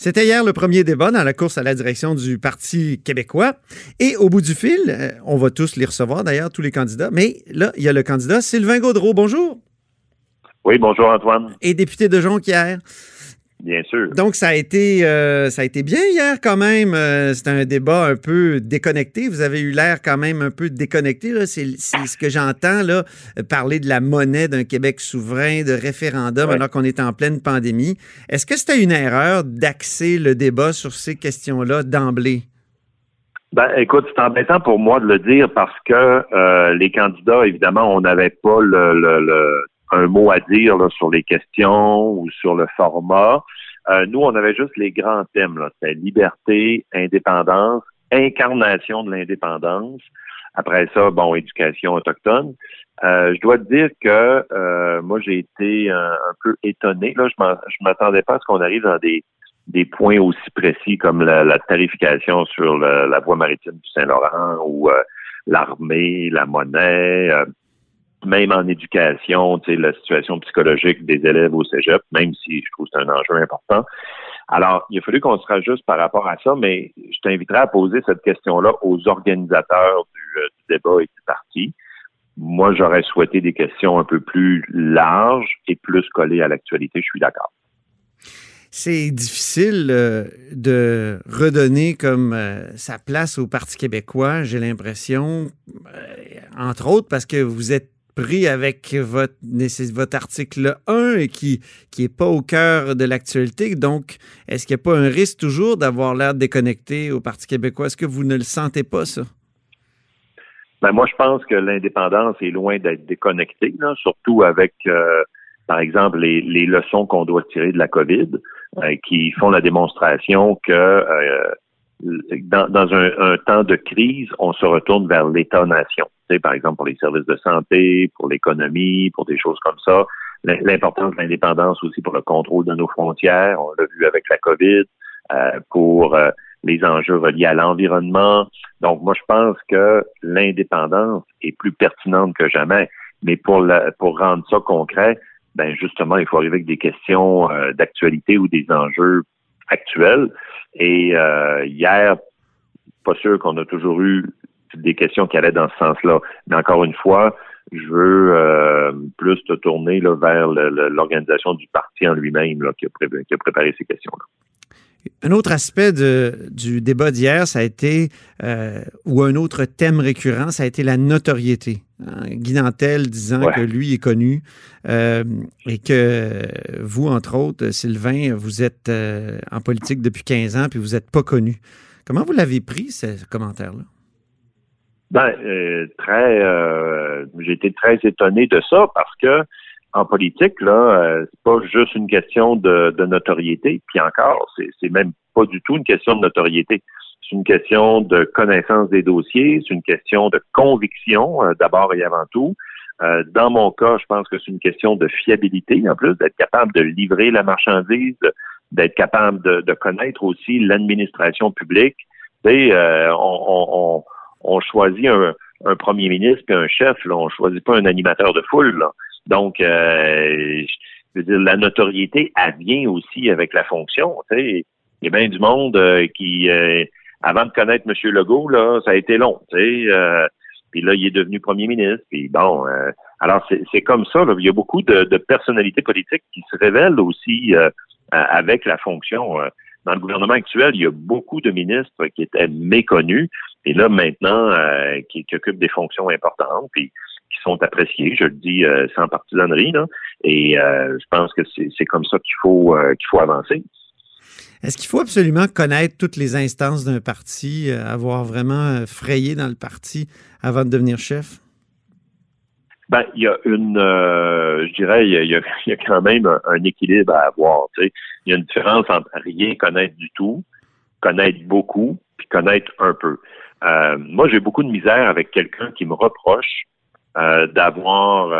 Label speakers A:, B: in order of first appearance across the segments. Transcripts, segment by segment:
A: C'était hier le premier débat dans la course à la direction du Parti québécois. Et au bout du fil, euh, on va tous les recevoir d'ailleurs, tous les candidats. Mais là, il y a le candidat Sylvain Gaudreau. Bonjour.
B: Oui, bonjour Antoine.
A: Et député de Jonquière.
B: Bien sûr.
A: Donc, ça a été, euh, ça a été bien hier quand même. Euh, C'était un débat un peu déconnecté. Vous avez eu l'air quand même un peu déconnecté. C'est ce que j'entends, là, parler de la monnaie d'un Québec souverain, de référendum,
B: Ouais.
A: alors qu'on est en pleine pandémie. Est-ce que c'était une erreur d'axer le débat sur ces questions-là d'emblée?
B: Ben, écoute, c'est embêtant pour moi de le dire parce que euh, les candidats, évidemment, on n'avait pas le, le- le- un mot à dire là, sur les questions ou sur le format. Euh, nous, on avait juste les grands thèmes. C'était liberté, indépendance, incarnation de l'indépendance. Après ça, bon, éducation autochtone. Euh, je dois te dire que euh, moi, j'ai été un, un peu étonné. Là, je m'attendais pas à ce qu'on arrive dans des des points aussi précis comme la, la tarification sur le- la voie maritime du Saint-Laurent ou euh, l'armée, la monnaie, euh, même en éducation, tu sais, la situation psychologique des élèves au cégep, même si je trouve que c'est un enjeu important. Alors, il a fallu qu'on se rajuste par rapport à ça, mais je t'inviterai à poser cette question-là aux organisateurs du, euh, débat et du parti. Moi, j'aurais souhaité des questions un peu plus larges et plus collées à l'actualité, je suis d'accord.
A: C'est difficile euh, de redonner comme euh, sa place au Parti québécois, j'ai l'impression, entre autres parce que vous êtes avec votre, votre article 1 et qui qui est pas au cœur de l'actualité. Donc, est-ce qu'il n'y a pas un risque toujours d'avoir l'air déconnecté au Parti québécois? Est-ce que vous ne le sentez pas, ça?
B: Ben moi, je pense que l'indépendance est loin d'être déconnectée, surtout avec, euh, par exemple, les, les leçons qu'on doit tirer de la COVID, euh, qui font la démonstration que euh, dans, dans un, un temps de crise, on se retourne vers l'État-nation. Tu sais, par exemple, pour les services de santé, pour l'économie, pour des choses comme ça. L'importance de l'indépendance aussi pour le contrôle de nos frontières, on l'a vu avec la COVID, euh, pour euh, les enjeux reliés à l'environnement. Donc, moi, je pense que l'indépendance est plus pertinente que jamais. Mais pour, la- pour rendre ça concret, ben justement, il faut arriver avec des questions euh, d'actualité ou des enjeux actuels. Et euh, hier, pas sûr qu'on a toujours eu des questions qui allaient dans ce sens-là. Mais encore une fois, je veux euh, plus te tourner là, vers l'organisation du parti en lui-même qui, qui a préparé ces questions-là.
A: Un autre aspect de- du débat d'hier, ça a été, euh, ou un autre thème récurrent, ça a été la notoriété. Hein, Guy Nantel disant
B: Ouais.
A: que lui est connu euh, et que vous, entre autres, Sylvain, vous êtes euh, en politique depuis 15 ans puis vous n'êtes pas connu. Comment vous l'avez pris, ce commentaire-là?
B: Ben, euh, très, euh, j'ai été très étonné de ça parce que en politique, là, euh, c'est pas juste une question de, de notoriété. Puis encore, c'est même pas du tout une question de notoriété. C'est une question de connaissance des dossiers. C'est une question de conviction, euh, d'abord et avant tout. Euh, dans mon cas, je pense que c'est une question de fiabilité, en plus, d'être capable de livrer la marchandise, d'être capable de, de connaître aussi l'administration publique. Euh, on, on, on, choisit un, un premier ministre puis un chef, là, on choisit pas un animateur de foule. Là. Donc, euh, je veux dire, la notoriété, elle vient aussi avec la fonction. Il y a bien du monde euh, qui, euh, avant de connaître M. Legault, là, ça a été long. Tu sais, euh, puis là, il est devenu premier ministre. Puis bon, euh, alors c'est comme ça. Là. Il y a beaucoup de, de personnalités politiques qui se révèlent aussi euh, avec la fonction. euh. Dans le gouvernement actuel, il y a beaucoup de ministres qui étaient méconnus et là maintenant euh, qui, qui occupent des fonctions importantes puis qui sont appréciés. Je le dis euh, sans partisanerie là. Et je pense que c'est comme ça qu'il faut qu'il faut avancer.
A: Est-ce qu'il faut absolument connaître toutes les instances d'un parti, euh, avoir vraiment euh, frayé dans le parti avant de devenir chef?
B: Ben, il y a une, euh, je dirais, il y a, quand même un, équilibre à avoir. Il y a une différence entre rien connaître du tout connaître beaucoup puis connaître un peu. Moi, j'ai beaucoup de misère avec quelqu'un qui me reproche d'avoir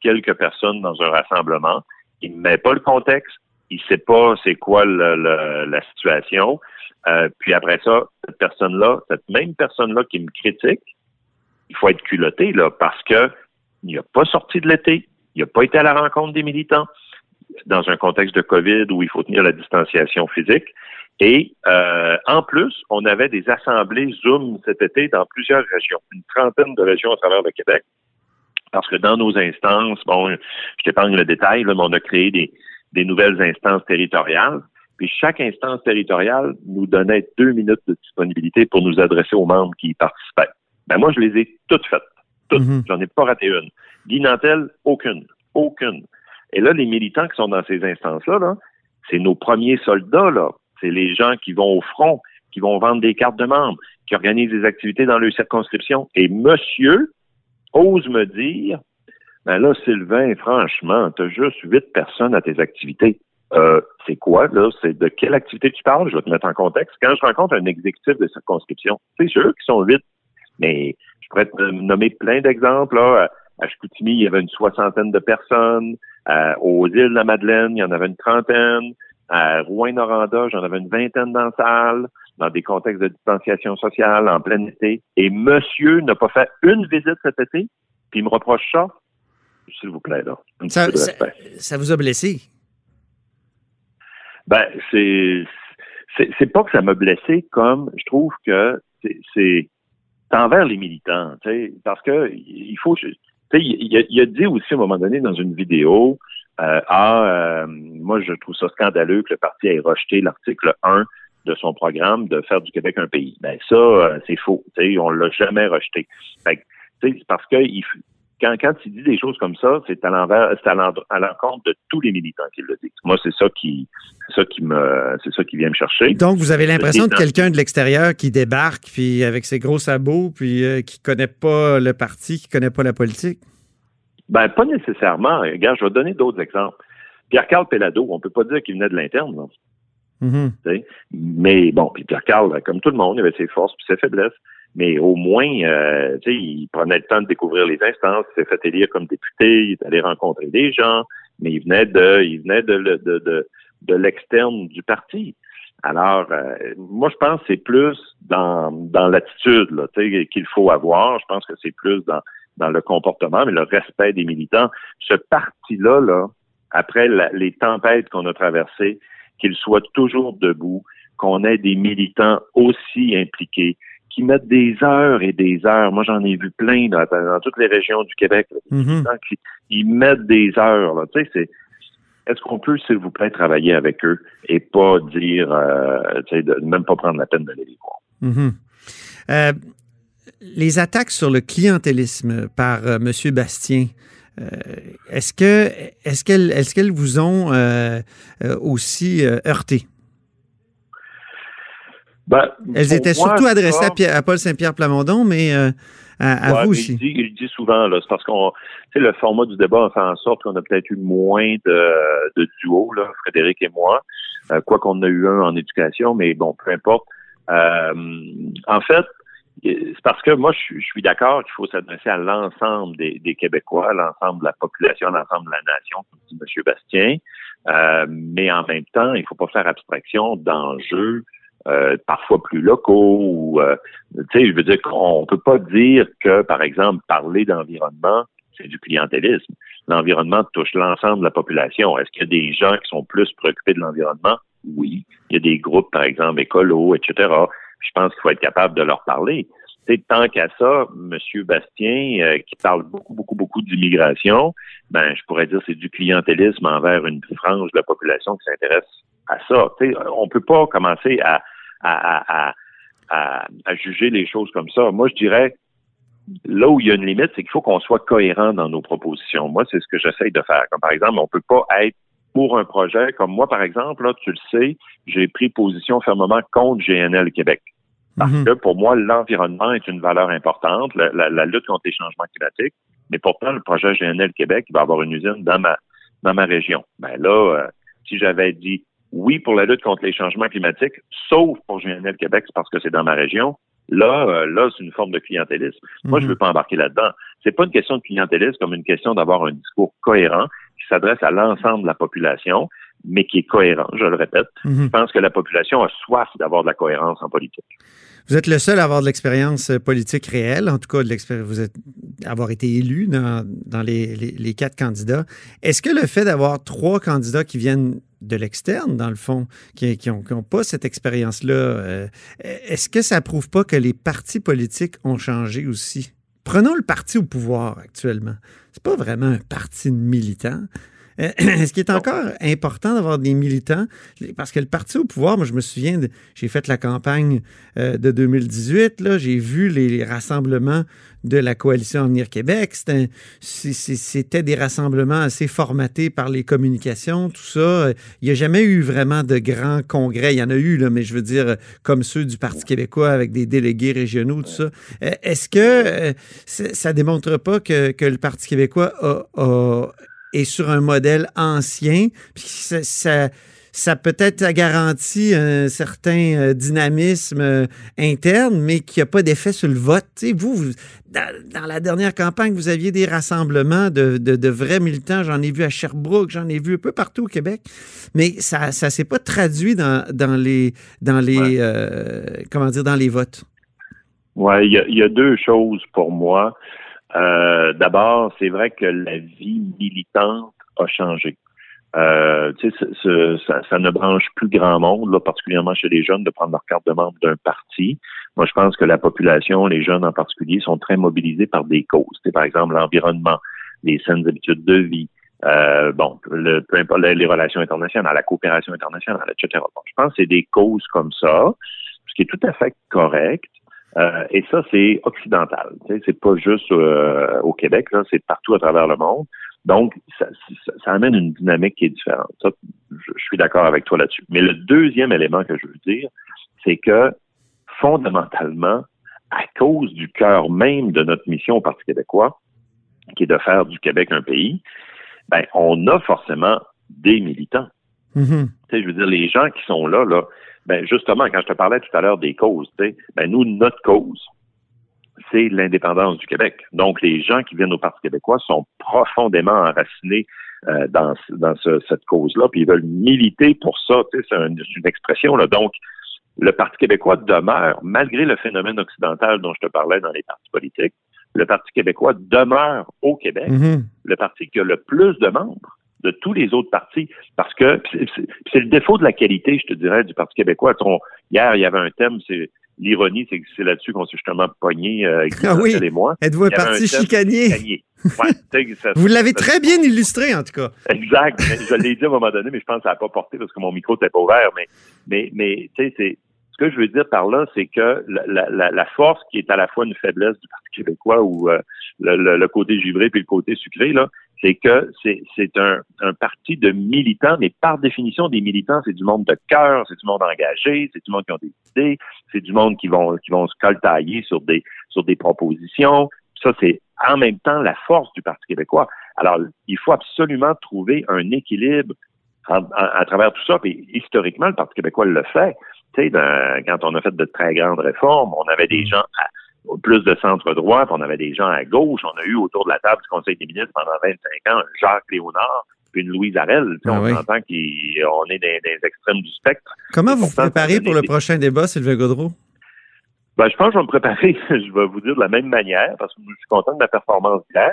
B: quelques personnes dans un rassemblement. Il ne met pas le contexte, il sait pas c'est quoi la situation. puis après ça, cette personne-là, cette même personne-là qui me critique, il faut être culotté là parce que il n'a pas sorti de l'été, il n'a pas été à la rencontre des militants dans un contexte de COVID où il faut tenir la distanciation physique. Et euh, en plus, on avait des assemblées Zoom cet été dans plusieurs régions, une trentaine de régions à travers le Québec. Parce que dans nos instances, bon, je t'épargne le détail, là, mais on a créé des, des nouvelles instances territoriales. Puis chaque instance territoriale nous donnait deux minutes de disponibilité pour nous adresser aux membres qui y participaient. Ben moi, je les ai toutes faites. Toutes. Mm-hmm. J'en ai pas raté une. Guy Nantel, aucune. Aucune. Et là, les militants qui sont dans ces instances-là, -là, c'est nos premiers soldats, là. C'est les gens qui vont au front, qui vont vendre des cartes de membres, qui organisent des activités dans leur circonscription. Et monsieur ose me dire, ben là, Sylvain, franchement, tu as juste huit personnes à tes activités. Euh, c'est quoi, là? C'est de quelle activité tu parles? Je vais te mettre en contexte. Quand je rencontre un exécutif de circonscription, c'est sûr qu'ils sont huit, mais je pourrais te nommer plein d'exemples. Là. À Chicoutimi, il y avait une soixantaine de personnes. Aux îles de la Madeleine, il y en avait une trentaine. À Rouen-Noranda, j'en avais une vingtaine dans la salle, dans des contextes de distanciation sociale, en plein été. Et monsieur n'a pas fait une visite cet été, puis il me reproche ça. S'il vous plaît, là.
A: Ça, ça, vous a blessé?
B: Ben, c'est, c'est, pas que ça m'a blessé, comme je trouve que c'est, envers les militants, parce que il faut, il, il, a dit aussi à un moment donné dans une vidéo, euh, ah, euh, moi je trouve ça scandaleux que le parti ait rejeté l'article 1 de son programme de faire du Québec un pays. Ben ça, euh, c'est faux. sais, on l'a jamais rejeté. Fait parce que il, quand, quand il dit des choses comme ça, c'est à l'envers, c'est à l'encontre de tous les militants qui le disent. Moi, c'est ça qui, ça qui me, c'est ça qui vient me chercher.
A: Donc, vous avez l'impression de quelqu'un de l'extérieur qui débarque, puis avec ses gros sabots, puis euh, qui connaît pas le parti, qui connaît pas la politique?
B: Ben, pas nécessairement. Regarde, je vais donner d'autres exemples. Pierre-Carl Pellado, on peut pas dire qu'il venait de l'interne, non? Mm-hmm. Mais bon, puis Pierre-Carl, comme tout le monde, il avait ses forces puis ses faiblesses mais au moins, euh, il prenait le temps de découvrir les instances, il s'est fait élire comme député, il est rencontrer des gens, mais il venait de, il venait de, de, de, de l'externe du parti. Alors, euh, moi, je pense que c'est plus dans, dans l'attitude qu'il faut avoir. Je pense que c'est plus dans, dans le comportement, mais le respect des militants. Ce parti-là, là, après les tempêtes qu'on a traversées, qu'il soit toujours debout, qu'on ait des militants aussi impliqués, qui mettent des heures et des heures. Moi, j'en ai vu plein dans, toutes les régions du Québec. Mhm. ils mettent des heures. Tu sais, c'est est-ce qu'on peut, s'il vous plaît, travailler avec eux et pas dire, euh, tu sais, de, même pas prendre la peine d'aller les voir?
A: Mhm. Euh, les attaques sur le clientélisme par euh, M. Bastien, est-ce que est-ce qu'elles est-ce qu'elles vous ont aussi heurté?
B: Ben,
A: Elles étaient surtout adressées à, Paul Saint-Pierre Plamondon, mais euh, à, vous aussi.
B: Il dit, dit souvent, c'est parce qu'on, le format du débat a fait en sorte qu'on a peut-être eu moins de, de duos, là, Frédéric et moi, euh, quoi qu'on a eu un en éducation, mais bon, peu importe. Euh, en fait, c'est parce que moi, je, suis d'accord qu'il faut s'adresser à l'ensemble des, des, Québécois, à l'ensemble de la population, à l'ensemble de la nation, comme dit M. Bastien. Euh, mais en même temps, il ne faut pas faire abstraction d'enjeux euh, parfois plus locaux ou euh, tu sais, je veux dire qu'on peut pas dire que, par exemple, parler d'environnement, c'est du clientélisme. L'environnement touche l'ensemble de la population. Est-ce qu'il y a des gens qui sont plus préoccupés de l'environnement? Oui. Il y a des groupes, par exemple, écolos, etc. Je pense qu'il faut être capable de leur parler. C'est tant qu'à ça, M. Bastien, euh, qui parle beaucoup, beaucoup, beaucoup d'immigration, ben, je pourrais dire c'est du clientélisme envers une frange de la population qui s'intéresse à ça. sais, on peut pas commencer à à, juger les choses comme ça. Moi, je dirais, là où il y a une limite, c'est qu'il faut qu'on soit cohérent dans nos propositions. Moi, c'est ce que j'essaye de faire. Comme par exemple, on peut pas être pour un projet comme moi, par exemple, là, tu le sais, j'ai pris position fermement contre GNL Québec. Parce mhm. que pour moi, l'environnement est une valeur importante, la, lutte contre les changements climatiques. Mais pourtant, le projet GNL Québec, il va avoir une usine dans ma dans ma région. Ben là, euh, si j'avais dit oui pour la lutte contre les changements climatiques, sauf pour GNL Québec, parce que c'est dans ma région. Là, euh, là, c'est une forme de clientélisme. Moi, je ne
A: Mhm.
B: veux pas embarquer là-dedans. C'est pas une question de clientélisme comme une question d'avoir un discours cohérent qui s'adresse à l'ensemble de la population, mais qui est cohérent, je le répète.
A: Mhm.
B: Je pense que la population a soif d'avoir de la cohérence en politique.
A: Vous êtes le seul à avoir de l'expérience euh, politique réelle, en tout cas de vous êtes avoir été élu dans, les, quatre candidats. Est-ce que le fait d'avoir trois candidats qui viennent de l'externe, dans le fond, qui n'ont pas cette expérience-là, euh, est-ce que ça prouve pas que les partis politiques ont changé aussi? Prenons le parti au pouvoir actuellement. C'est pas vraiment un parti de militants. Euh, Est-ce qu'il est encore important d'avoir des militants? Parce que le parti au pouvoir, moi, je me souviens, de- j'ai fait la campagne euh, de 2018, là, j'ai vu les, les rassemblements de la coalition Avenir Québec. C'était des rassemblements assez formatés par les communications, tout ça. Il n'y a jamais eu vraiment de grands congrès. Il y en a eu, là, mais je veux dire, comme ceux du Parti québécois avec des délégués régionaux, tout ça. Euh, Est-ce que euh, ça démontre pas que, que le Parti québécois a- a- est sur un modèle ancien, puis ça, ça, ça peut-être garantit un certain euh, dynamisme euh, interne, mais qui n'a pas d'effet sur le vote. Tu sais, vous, vous- dans, dans la dernière campagne, vous aviez des rassemblements de, de- de vrais militants. J'en ai vu à Sherbrooke, j'en ai vu un peu partout au Québec, mais ça ne s'est pas traduit dans, dans les, dans les,
B: Ouais.
A: euh, comment dire, dans les votes.
B: Ouais, il y a, il y a deux choses pour moi. Euh, D'abord, c'est vrai que la vie militante a changé. Euh, ce- ça, ça ne branche plus grand monde, là, particulièrement chez les jeunes, de prendre leur carte de membre d'un parti. Moi, je pense que la population, les jeunes en particulier, sont très mobilisés par des causes. Par exemple, l'environnement, les saines habitudes de vie, euh, bon, le, peu importe les relations internationales, la coopération internationale, etc. Bon, je pense que c'est des causes comme ça, ce qui est tout à fait correct. Euh, et ça, c'est occidental. C'est pas juste euh, au Québec, c'est partout à travers le monde. Donc, ça, amène une dynamique qui est différente. Je, suis d'accord avec toi là-dessus. Mais le deuxième élément que je veux dire, c'est que fondamentalement, à cause du cœur même de notre mission au Parti québécois, qui est de faire du Québec un pays, ben, on a forcément des militants.
A: Mhm.
B: Tu sais, je veux dire, les gens qui sont là, là, ben justement, quand je te parlais tout à l'heure des causes, tu sais, ben nous, notre cause, c'est l'indépendance du Québec. Donc, les gens qui viennent au Parti québécois sont profondément enracinés euh, dans, dans ce- cette cause-là, puis ils veulent militer pour ça. Tu sais, c'est un- c'est une expression. Là. Donc, le Parti québécois demeure, malgré le phénomène occidental dont je te parlais dans les partis politiques, le Parti québécois demeure au Québec
A: Mhm.
B: le parti qui a le plus de membres de tous les autres partis, parce que c'est- le défaut de la qualité, je te dirais, du Parti québécois. On- hier, il y avait un thème, c'est l'ironie, c'est que c'est là-dessus qu'on s'est justement pogné, euh,
A: Ah oui.
B: Et moi.
A: Êtes-vous un parti chicanier?
B: Gagné. Ouais, ça-
A: Vous l'avez très bien illustré, en tout cas.
B: Exact. Je l'ai dit à un moment donné, mais je pense que ça n'a pas porté parce que mon micro n'était pas ouvert. Mais, mais, mais tu sais, c'est ce que je veux dire par là, c'est que la, la- la, la force qui est à la fois une faiblesse du Parti québécois ou euh, le, le- le côté givré puis le côté sucré, là, c'est que c'est un, un parti de militants, mais par définition, des militants, c'est du monde de cœur, c'est du monde engagé, c'est du monde qui ont des idées, c'est du monde qui vont qui vont se coltailler sur des sur des propositions. Ça, c'est en même temps la force du Parti québécois. Alors, il faut absolument trouver un équilibre en- en- à travers tout ça. Puis historiquement, le Parti québécois le fait. Tu sais, dans- quand on a fait de très grandes réformes, on avait des gens à, plus de centre droit, puis on avait des gens à gauche. On a eu autour de la table du Conseil des ministres pendant 25 ans un Jacques Léonard, puis une Louise Arel.
A: Ah
B: on
A: oui.
B: entend qu'on est les extrêmes du spectre.
A: Comment vous vous préparez pour le
B: des-
A: prochain débat, Sylvain Gaudreau?
B: Ben, je pense que je vais me préparer, je vais vous dire de la même manière, parce que je suis content de ma performance d'hier.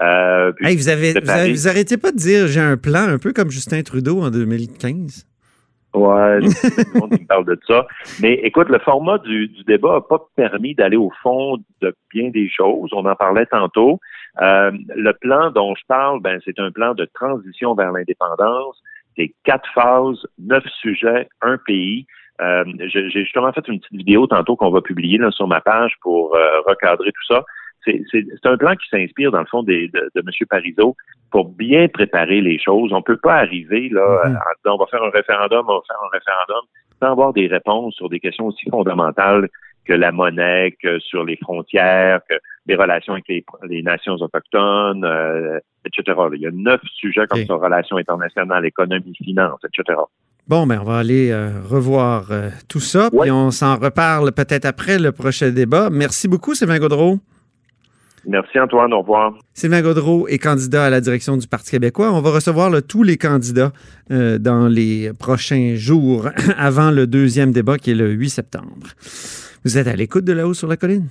B: Euh,
A: Hey, vous, avez, vous, avez- vous arrêtez pas de dire j'ai un plan, un peu comme Justin Trudeau en 2015.
B: Ouais, tout le monde me parle de ça. Mais écoute, le format du, du débat n'a pas permis d'aller au fond de bien des choses. On en parlait tantôt. Euh, le plan dont je parle, ben, c'est un plan de transition vers l'indépendance. C'est quatre phases, neuf sujets, un pays. Euh, j'ai j'ai justement fait une petite vidéo tantôt qu'on va publier là, sur ma page pour euh, recadrer tout ça. C'est un plan qui s'inspire, dans le fond, des, de, de M. Parizeau pour bien préparer les choses. On peut pas arriver là en disant on va faire un référendum, on va faire un référendum, sans avoir des réponses sur des questions aussi fondamentales que la monnaie, que sur les frontières, que les relations avec les, les nations autochtones, euh, etc. Il y a neuf sujets comme
A: Ok.
B: ça, relations internationales, économie, finances, etc.
A: Bon, ben, on va aller euh, revoir euh, tout ça,
B: Ouais.
A: puis on s'en reparle peut-être après le prochain débat. Merci beaucoup, Sylvain Gaudreau.
B: Merci Antoine, au revoir.
A: Sylvain Gaudreau est candidat à la direction du Parti québécois. On va recevoir tous les candidats euh, dans les prochains jours avant le deuxième débat qui est le 8 septembre. Vous êtes à l'écoute de là-haut sur la colline?